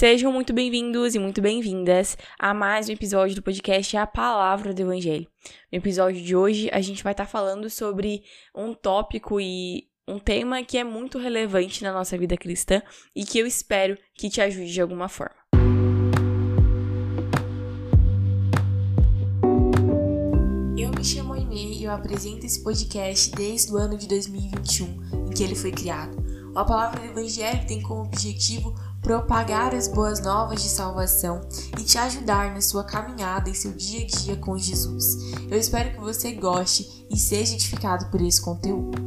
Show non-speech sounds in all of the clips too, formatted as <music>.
Sejam muito bem-vindos e muito bem-vindas a mais um episódio do podcast A Palavra do Evangelho. No episódio de hoje, a gente vai estar falando sobre um tópico e um tema que é muito relevante na nossa vida cristã e que eu espero que te ajude de alguma forma. Eu me chamo Aimee e eu apresento esse podcast desde o ano de 2021, em que ele foi criado. A Palavra do Evangelho tem como objetivo propagar as boas novas de salvação e te ajudar na sua caminhada em seu dia a dia com Jesus. Eu espero que você goste e seja edificado por esse conteúdo.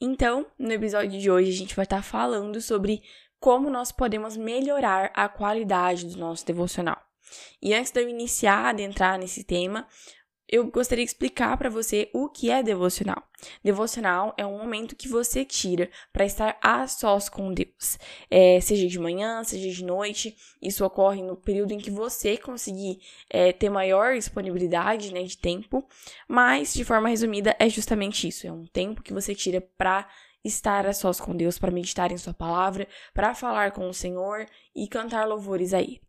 Então, no episódio de hoje, a gente vai estar falando sobre como nós podemos melhorar a qualidade do nosso devocional. E antes de eu iniciar, adentrar nesse tema, eu gostaria de explicar para você o que é devocional. Devocional é um momento que você tira para estar a sós com Deus, é, seja de manhã, seja de noite. Isso ocorre no período em que você conseguir é, ter maior disponibilidade né, de tempo, mas de forma resumida é justamente isso: é um tempo que você tira para estar a sós com Deus, para meditar em Sua palavra, para falar com o Senhor e cantar louvores a Ele.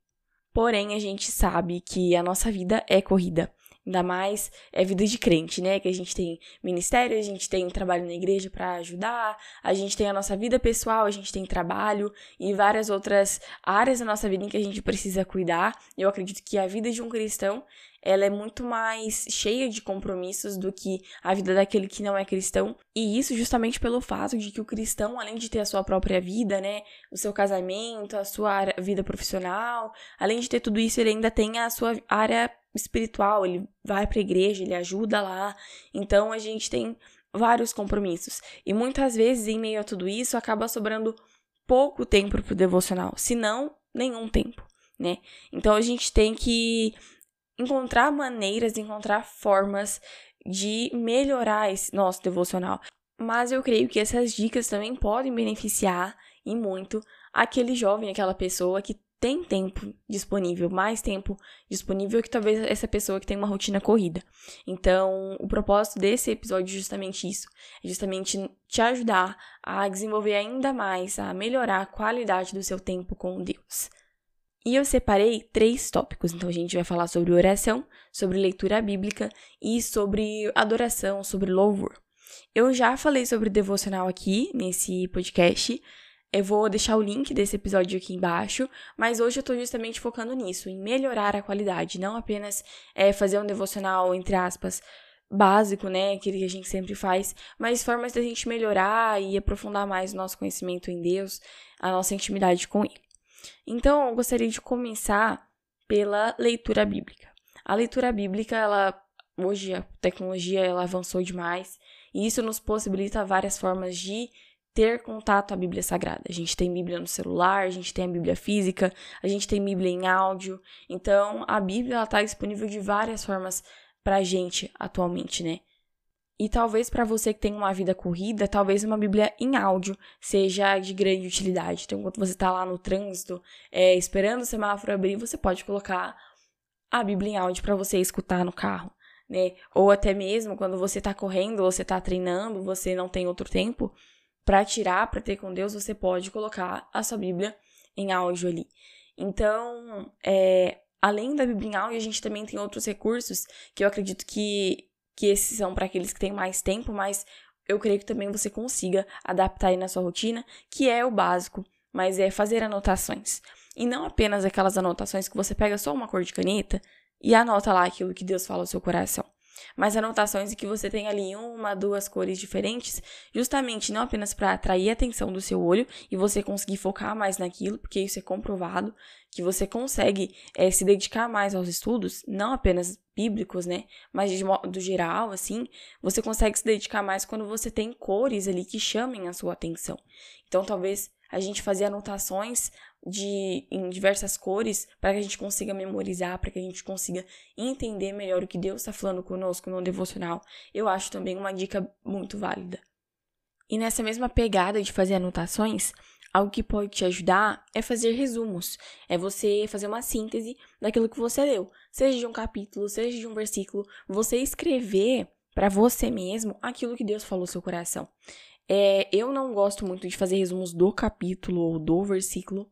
Porém, a gente sabe que a nossa vida é corrida. Ainda mais é vida de crente, né? Que a gente tem ministério, a gente tem trabalho na igreja para ajudar, a gente tem a nossa vida pessoal, a gente tem trabalho e várias outras áreas da nossa vida em que a gente precisa cuidar. Eu acredito que a vida de um cristão ela é muito mais cheia de compromissos do que a vida daquele que não é cristão. E isso justamente pelo fato de que o cristão, além de ter a sua própria vida, né, o seu casamento, a sua vida profissional, além de ter tudo isso, ele ainda tem a sua área espiritual, ele vai para a igreja, ele ajuda lá. Então a gente tem vários compromissos. E muitas vezes, em meio a tudo isso, acaba sobrando pouco tempo para o devocional, se não nenhum tempo, né? Então a gente tem que encontrar maneiras, encontrar formas de melhorar esse nosso devocional. Mas eu creio que essas dicas também podem beneficiar e muito aquele jovem, aquela pessoa que tem tempo disponível, mais tempo disponível que talvez essa pessoa que tem uma rotina corrida. Então, o propósito desse episódio é justamente isso, é justamente te ajudar a desenvolver ainda mais, a melhorar a qualidade do seu tempo com Deus. E eu separei três tópicos. Então, a gente vai falar sobre oração, sobre leitura bíblica e sobre adoração, sobre louvor. Eu já falei sobre devocional aqui nesse podcast, eu vou deixar o link desse episódio aqui embaixo, mas hoje eu tô justamente focando nisso, em melhorar a qualidade, não apenas é, fazer um devocional, entre aspas, básico, né, aquele que a gente sempre faz, mas formas da gente melhorar e aprofundar mais o nosso conhecimento em Deus, a nossa intimidade com Ele. Então, eu gostaria de começar pela leitura bíblica. A leitura bíblica, ela hoje a tecnologia ela avançou demais e isso nos possibilita várias formas de ter contato à Bíblia Sagrada. A gente tem Bíblia no celular, a gente tem a Bíblia física, a gente tem Bíblia em áudio. Então, a Bíblia está disponível de várias formas para a gente atualmente, né? E talvez para você que tem uma vida corrida, talvez uma Bíblia em áudio seja de grande utilidade. Então, enquanto você está lá no trânsito, é, esperando o semáforo abrir, você pode colocar a Bíblia em áudio para você escutar no carro. Né? Ou até mesmo quando você está correndo, você está treinando, você não tem outro tempo, para tirar, para ter com Deus, você pode colocar a sua Bíblia em áudio ali. Então, é, além da Bíblia em áudio, a gente também tem outros recursos que eu acredito que, que esses são para aqueles que têm mais tempo, mas eu creio que também você consiga adaptar aí na sua rotina, que é o básico, mas é fazer anotações. E não apenas aquelas anotações que você pega só uma cor de caneta e anota lá aquilo que Deus fala ao seu coração mas anotações em que você tem ali uma, duas cores diferentes, justamente não apenas para atrair a atenção do seu olho e você conseguir focar mais naquilo, porque isso é comprovado, que você consegue é, se dedicar mais aos estudos, não apenas bíblicos, né, mas de modo geral, assim, você consegue se dedicar mais quando você tem cores ali que chamem a sua atenção. Então, talvez a gente fazer anotações de em diversas cores para que a gente consiga memorizar, para que a gente consiga entender melhor o que Deus está falando conosco no devocional. Eu acho também uma dica muito válida. E nessa mesma pegada de fazer anotações, algo que pode te ajudar é fazer resumos. É você fazer uma síntese daquilo que você leu, seja de um capítulo, seja de um versículo, você escrever para você mesmo aquilo que Deus falou no seu coração. É, eu não gosto muito de fazer resumos do capítulo ou do versículo,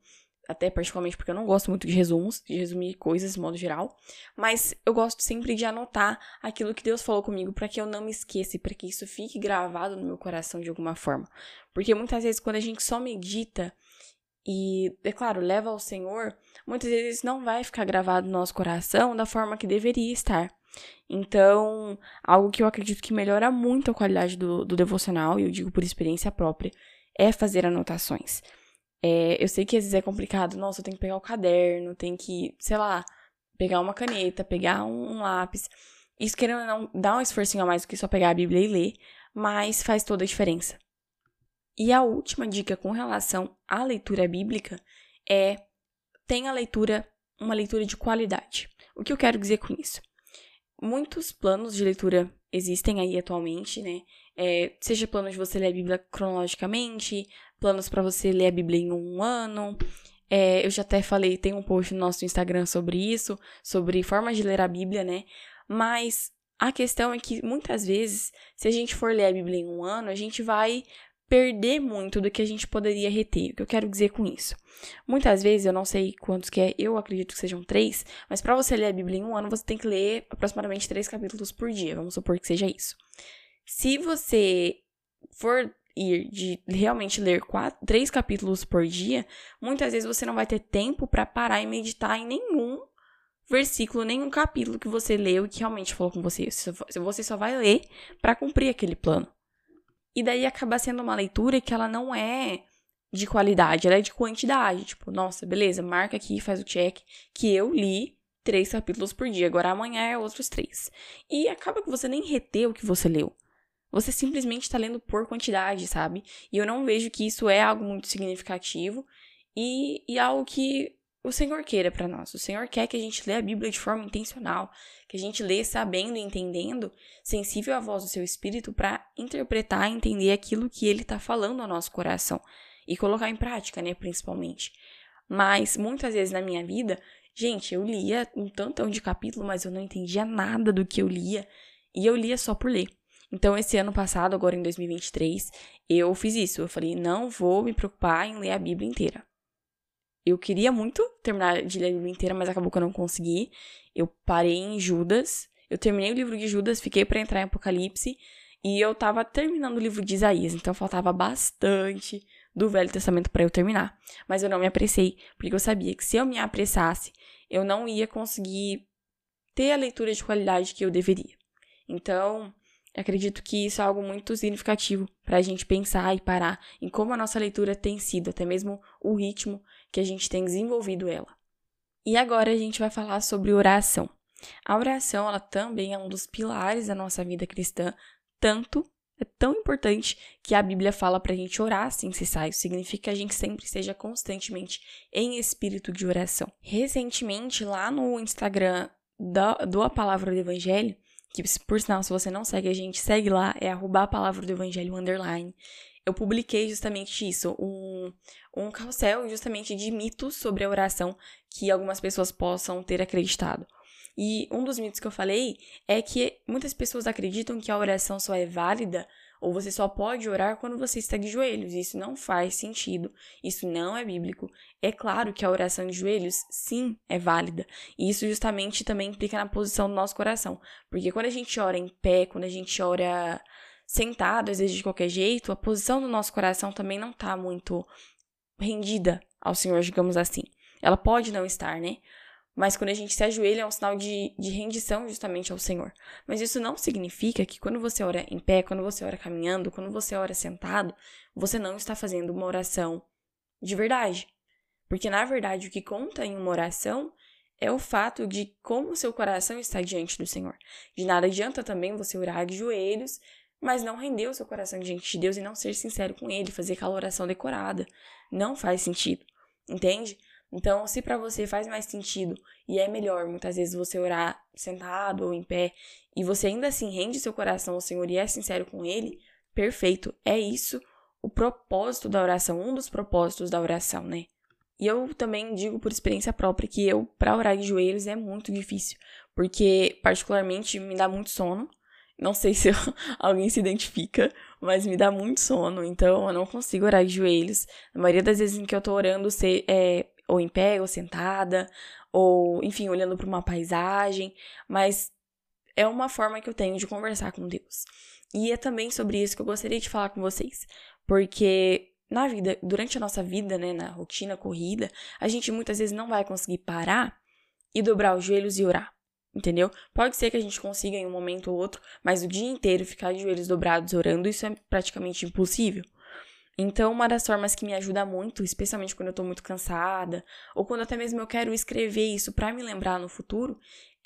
até particularmente porque eu não gosto muito de resumos, de resumir coisas de modo geral, mas eu gosto sempre de anotar aquilo que Deus falou comigo para que eu não me esqueça e para que isso fique gravado no meu coração de alguma forma. Porque muitas vezes quando a gente só medita e, é claro, leva ao Senhor, muitas vezes não vai ficar gravado no nosso coração da forma que deveria estar. Então, algo que eu acredito que melhora muito a qualidade do, do devocional, e eu digo por experiência própria, é fazer anotações. É, eu sei que às vezes é complicado, nossa, eu tenho que pegar o caderno, tem que, sei lá, pegar uma caneta, pegar um, um lápis. Isso querendo não, dá um esforcinho a mais do que só pegar a Bíblia e ler, mas faz toda a diferença. E a última dica com relação à leitura bíblica é tenha leitura, uma leitura de qualidade. O que eu quero dizer com isso? Muitos planos de leitura existem aí atualmente, né? É, seja planos de você ler a Bíblia cronologicamente, planos para você ler a Bíblia em um ano. É, eu já até falei, tem um post no nosso Instagram sobre isso, sobre formas de ler a Bíblia, né? Mas a questão é que muitas vezes, se a gente for ler a Bíblia em um ano, a gente vai perder muito do que a gente poderia reter. O que eu quero dizer com isso? Muitas vezes, eu não sei quantos que é, eu acredito que sejam três, mas para você ler a Bíblia em um ano, você tem que ler aproximadamente três capítulos por dia. Vamos supor que seja isso. Se você for ir de realmente ler quatro, três capítulos por dia, muitas vezes você não vai ter tempo para parar e meditar em nenhum versículo, nenhum capítulo que você leu e que realmente falou com você. Você só vai ler para cumprir aquele plano. E daí acaba sendo uma leitura que ela não é de qualidade, ela é de quantidade. Tipo, nossa, beleza, marca aqui, faz o check que eu li três capítulos por dia, agora amanhã é outros três. E acaba que você nem reteu o que você leu. Você simplesmente está lendo por quantidade, sabe? E eu não vejo que isso é algo muito significativo e, e algo que o Senhor queira para nós. O Senhor quer que a gente lê a Bíblia de forma intencional, que a gente lê sabendo e entendendo, sensível à voz do seu espírito para interpretar e entender aquilo que ele está falando ao nosso coração e colocar em prática, né, principalmente. Mas muitas vezes na minha vida, gente, eu lia um tantão de capítulo, mas eu não entendia nada do que eu lia e eu lia só por ler. Então, esse ano passado, agora em 2023, eu fiz isso. Eu falei, não vou me preocupar em ler a Bíblia inteira eu queria muito terminar de ler a Bíblia inteira, mas acabou que eu não consegui. Eu parei em Judas. Eu terminei o livro de Judas, fiquei para entrar em Apocalipse. E eu tava terminando o livro de Isaías, então faltava bastante do Velho Testamento para eu terminar. Mas eu não me apressei, porque eu sabia que se eu me apressasse, eu não ia conseguir ter a leitura de qualidade que eu deveria. Então, acredito que isso é algo muito significativo para a gente pensar e parar em como a nossa leitura tem sido, até mesmo o ritmo que a gente tem desenvolvido ela. E agora a gente vai falar sobre oração. A oração, ela também é um dos pilares da nossa vida cristã, tanto é tão importante que a Bíblia fala para a gente orar sem cessar. Isso significa que a gente sempre esteja constantemente em espírito de oração. Recentemente, lá no Instagram do, do A Palavra do Evangelho, que por sinal, se você não segue a gente, segue lá, é arroba a palavra do evangelho underline eu publiquei justamente isso, um, um carrossel justamente de mitos sobre a oração que algumas pessoas possam ter acreditado. E um dos mitos que eu falei é que muitas pessoas acreditam que a oração só é válida ou você só pode orar quando você está de joelhos. Isso não faz sentido. Isso não é bíblico. É claro que a oração de joelhos, sim, é válida. E isso justamente também implica na posição do nosso coração. Porque quando a gente ora em pé, quando a gente ora sentado, às vezes de qualquer jeito, a posição do nosso coração também não está muito rendida ao Senhor, digamos assim. Ela pode não estar, né? Mas quando a gente se ajoelha é um sinal de, de rendição justamente ao Senhor. Mas isso não significa que quando você ora em pé, quando você ora caminhando, quando você ora sentado, você não está fazendo uma oração de verdade. Porque na verdade o que conta em uma oração é o fato de como o seu coração está diante do Senhor. De nada adianta também você orar de joelhos mas não render o seu coração diante de Deus e não ser sincero com Ele, fazer aquela oração decorada. Não faz sentido, entende? Então, se para você faz mais sentido e é melhor muitas vezes você orar sentado ou em pé e você ainda assim rende seu coração ao Senhor e é sincero com Ele, perfeito. É isso o propósito da oração, um dos propósitos da oração, né? E eu também digo por experiência própria que eu, para orar de joelhos, é muito difícil, porque particularmente me dá muito sono. Não sei se <laughs> alguém se identifica, mas me dá muito sono, então eu não consigo orar de joelhos. A maioria das vezes em que eu tô orando, é ou em pé, ou sentada, ou, enfim, olhando para uma paisagem, mas é uma forma que eu tenho de conversar com Deus. E é também sobre isso que eu gostaria de falar com vocês, porque na vida, durante a nossa vida, né, na rotina corrida, a gente muitas vezes não vai conseguir parar e dobrar os joelhos e orar. Entendeu? Pode ser que a gente consiga em um momento ou outro, mas o dia inteiro ficar de joelhos dobrados orando, isso é praticamente impossível. Então, uma das formas que me ajuda muito, especialmente quando eu tô muito cansada, ou quando até mesmo eu quero escrever isso para me lembrar no futuro,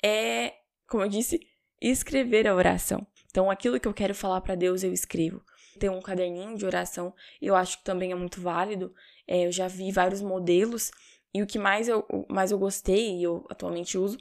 é, como eu disse, escrever a oração. Então, aquilo que eu quero falar para Deus, eu escrevo. Ter um caderninho de oração, eu acho que também é muito válido. É, eu já vi vários modelos, e o que mais eu, mais eu gostei e eu atualmente uso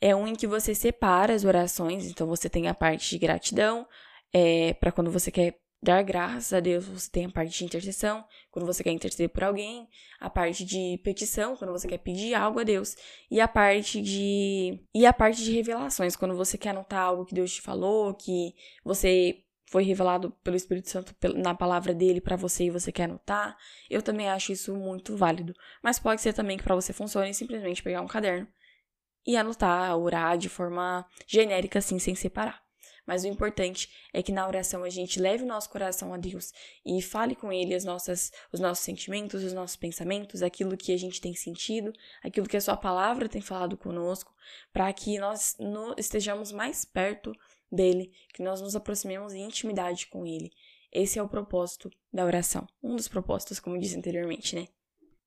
é um em que você separa as orações. Então, você tem a parte de gratidão, é, para quando você quer dar graças a Deus, você tem a parte de intercessão, quando você quer interceder por alguém, a parte de petição, quando você quer pedir algo a Deus, e a parte de e a parte de revelações, quando você quer anotar algo que Deus te falou, que você foi revelado pelo Espírito Santo na palavra dele para você e você quer anotar. Eu também acho isso muito válido, mas pode ser também que para você funcione simplesmente pegar um caderno e anotar, orar de forma genérica assim, sem separar. Mas o importante é que na oração a gente leve o nosso coração a Deus e fale com Ele as nossas, os nossos sentimentos, os nossos pensamentos, aquilo que a gente tem sentido, aquilo que a Sua palavra tem falado conosco, para que nós no, estejamos mais perto dele, que nós nos aproximemos em intimidade com Ele. Esse é o propósito da oração. Um dos propósitos, como disse anteriormente, né?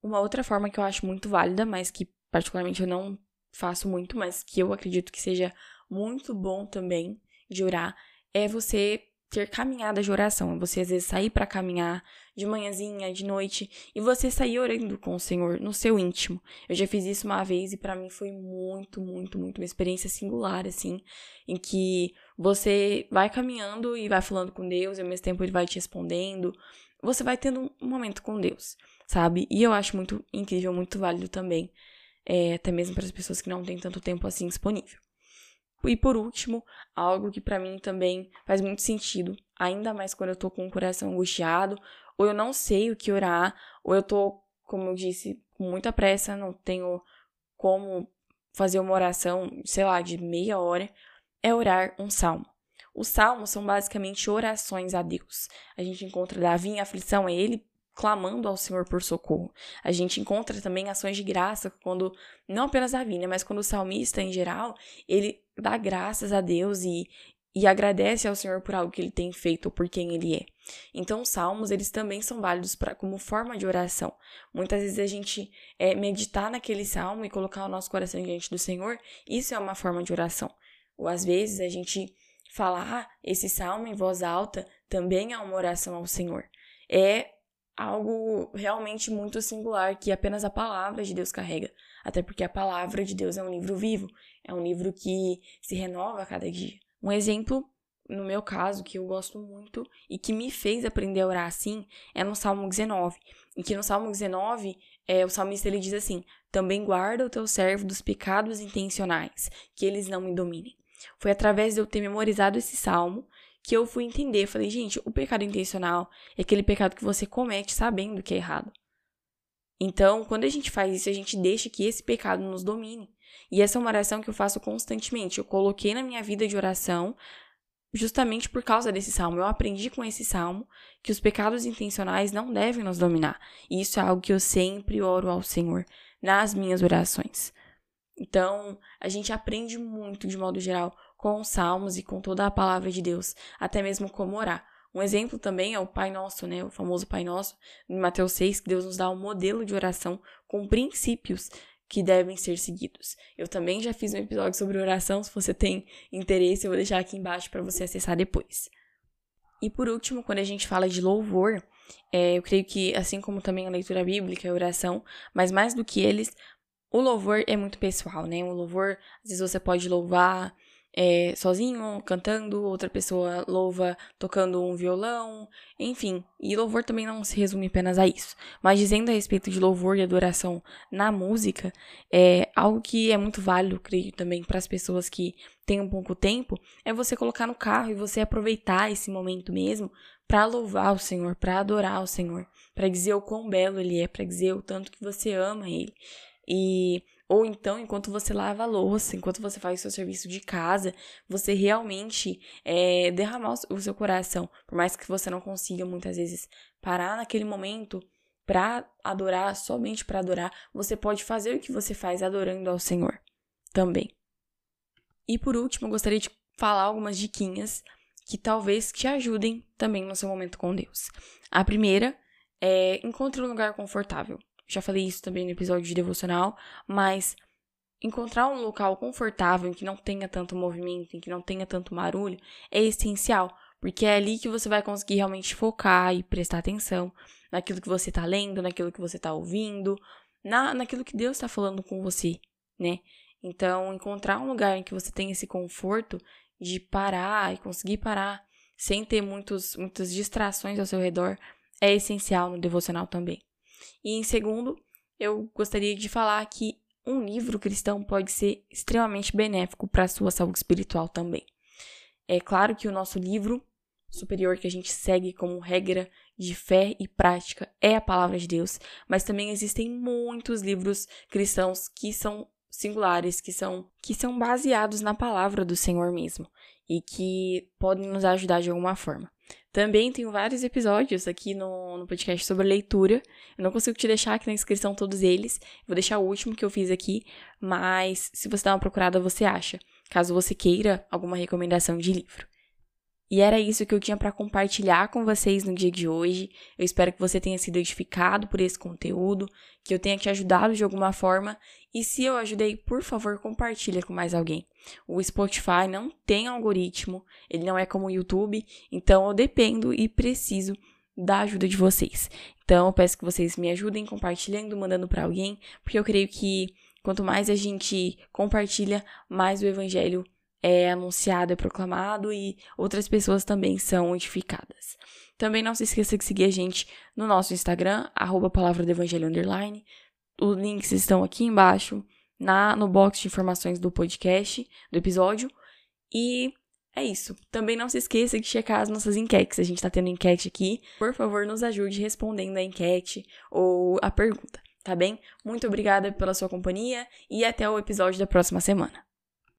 Uma outra forma que eu acho muito válida, mas que particularmente eu não faço muito, mas que eu acredito que seja muito bom também, de orar é você ter caminhada de oração. É você às vezes sair para caminhar de manhãzinha, de noite e você sair orando com o Senhor no seu íntimo. Eu já fiz isso uma vez e para mim foi muito, muito, muito uma experiência singular assim, em que você vai caminhando e vai falando com Deus e ao mesmo tempo ele vai te respondendo. Você vai tendo um momento com Deus, sabe? E eu acho muito incrível, muito válido também, é, até mesmo para as pessoas que não têm tanto tempo assim disponível. E por último, algo que para mim também faz muito sentido, ainda mais quando eu tô com o coração angustiado, ou eu não sei o que orar, ou eu tô, como eu disse, com muita pressa, não tenho como fazer uma oração, sei lá, de meia hora, é orar um salmo. Os salmos são basicamente orações a Deus. A gente encontra Davi em aflição, é ele clamando ao Senhor por socorro. A gente encontra também ações de graça quando, não apenas Davi, né, mas quando o salmista em geral, ele dá graças a Deus e, e agradece ao Senhor por algo que ele tem feito ou por quem ele é. Então, os salmos, eles também são válidos pra, como forma de oração. Muitas vezes a gente é, meditar naquele salmo e colocar o nosso coração diante do Senhor, isso é uma forma de oração. Ou às vezes a gente falar ah, esse salmo em voz alta também é uma oração ao Senhor. É algo realmente muito singular que apenas a palavra de Deus carrega. Até porque a palavra de Deus é um livro vivo, é um livro que se renova a cada dia. Um exemplo, no meu caso, que eu gosto muito e que me fez aprender a orar assim, é no Salmo 19. Em que no Salmo 19, é, o salmista ele diz assim: Também guarda o teu servo dos pecados intencionais, que eles não me dominem. Foi através de eu ter memorizado esse salmo que eu fui entender. Falei, gente, o pecado intencional é aquele pecado que você comete sabendo que é errado. Então, quando a gente faz isso, a gente deixa que esse pecado nos domine. E essa é uma oração que eu faço constantemente. Eu coloquei na minha vida de oração justamente por causa desse salmo. Eu aprendi com esse salmo que os pecados intencionais não devem nos dominar. E isso é algo que eu sempre oro ao Senhor nas minhas orações. Então, a gente aprende muito, de modo geral, com os salmos e com toda a palavra de Deus, até mesmo como orar. Um exemplo também é o Pai Nosso, né? O famoso Pai Nosso, em Mateus 6, que Deus nos dá um modelo de oração com princípios que devem ser seguidos. Eu também já fiz um episódio sobre oração, se você tem interesse, eu vou deixar aqui embaixo para você acessar depois. E por último, quando a gente fala de louvor, é, eu creio que, assim como também a leitura bíblica, a oração, mas mais do que eles, o louvor é muito pessoal, né? O louvor, às vezes você pode louvar é, sozinho, cantando, outra pessoa louva tocando um violão, enfim. E louvor também não se resume apenas a isso. Mas dizendo a respeito de louvor e adoração na música, é algo que é muito válido, creio também, para as pessoas que têm um pouco tempo, é você colocar no carro e você aproveitar esse momento mesmo para louvar o Senhor, para adorar o Senhor, para dizer o quão belo ele é, para dizer o tanto que você ama ele. E ou então, enquanto você lava a louça, enquanto você faz o seu serviço de casa, você realmente é, derramar o seu coração. Por mais que você não consiga muitas vezes parar naquele momento para adorar, somente para adorar, você pode fazer o que você faz adorando ao Senhor também. E por último, eu gostaria de falar algumas diquinhas que talvez te ajudem também no seu momento com Deus. A primeira é encontre um lugar confortável. Já falei isso também no episódio de devocional, mas encontrar um local confortável em que não tenha tanto movimento, em que não tenha tanto barulho, é essencial, porque é ali que você vai conseguir realmente focar e prestar atenção naquilo que você está lendo, naquilo que você está ouvindo, na, naquilo que Deus está falando com você, né? Então, encontrar um lugar em que você tem esse conforto de parar e conseguir parar sem ter muitos, muitas distrações ao seu redor é essencial no devocional também. E em segundo, eu gostaria de falar que um livro cristão pode ser extremamente benéfico para a sua saúde espiritual também. É claro que o nosso livro superior que a gente segue como regra de fé e prática é a palavra de Deus, mas também existem muitos livros cristãos que são singulares, que são que são baseados na palavra do Senhor mesmo e que podem nos ajudar de alguma forma. Também tenho vários episódios aqui no, no podcast sobre leitura. Eu não consigo te deixar aqui na inscrição todos eles. Vou deixar o último que eu fiz aqui, mas se você dá uma procurada, você acha, caso você queira alguma recomendação de livro. E era isso que eu tinha para compartilhar com vocês no dia de hoje. Eu espero que você tenha sido edificado por esse conteúdo, que eu tenha te ajudado de alguma forma. E se eu ajudei, por favor, compartilha com mais alguém. O Spotify não tem algoritmo, ele não é como o YouTube, então eu dependo e preciso da ajuda de vocês. Então eu peço que vocês me ajudem compartilhando, mandando para alguém, porque eu creio que quanto mais a gente compartilha, mais o evangelho é anunciado, é proclamado e outras pessoas também são edificadas. Também não se esqueça de seguir a gente no nosso Instagram, arroba palavra do evangelho underline. Os links estão aqui embaixo, na, no box de informações do podcast, do episódio. E é isso. Também não se esqueça de checar as nossas enquetes. A gente está tendo enquete aqui. Por favor, nos ajude respondendo a enquete ou a pergunta, tá bem? Muito obrigada pela sua companhia e até o episódio da próxima semana.